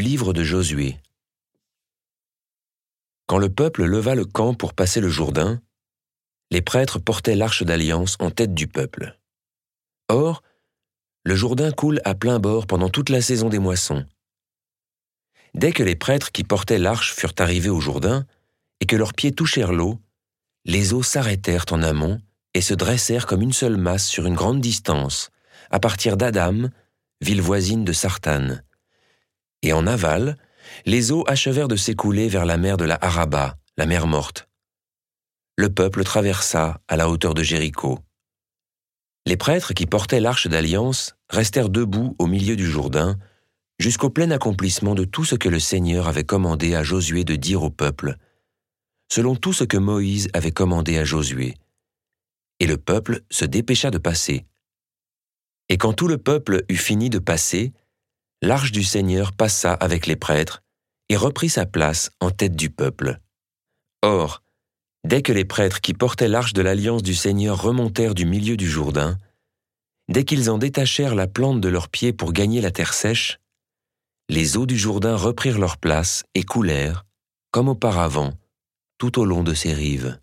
livre de Josué. Quand le peuple leva le camp pour passer le Jourdain, les prêtres portaient l'arche d'alliance en tête du peuple. Or, le Jourdain coule à plein bord pendant toute la saison des moissons. Dès que les prêtres qui portaient l'arche furent arrivés au Jourdain, et que leurs pieds touchèrent l'eau, les eaux s'arrêtèrent en amont et se dressèrent comme une seule masse sur une grande distance, à partir d'Adam, ville voisine de Sartane. Et en aval, les eaux achevèrent de s'écouler vers la mer de la Haraba, la mer morte. Le peuple traversa à la hauteur de Jéricho. Les prêtres qui portaient l'arche d'alliance restèrent debout au milieu du Jourdain, jusqu'au plein accomplissement de tout ce que le Seigneur avait commandé à Josué de dire au peuple, selon tout ce que Moïse avait commandé à Josué. Et le peuple se dépêcha de passer. Et quand tout le peuple eut fini de passer, l'arche du Seigneur passa avec les prêtres et reprit sa place en tête du peuple. Or, dès que les prêtres qui portaient l'arche de l'alliance du Seigneur remontèrent du milieu du Jourdain, dès qu'ils en détachèrent la plante de leurs pieds pour gagner la terre sèche, les eaux du Jourdain reprirent leur place et coulèrent, comme auparavant, tout au long de ses rives.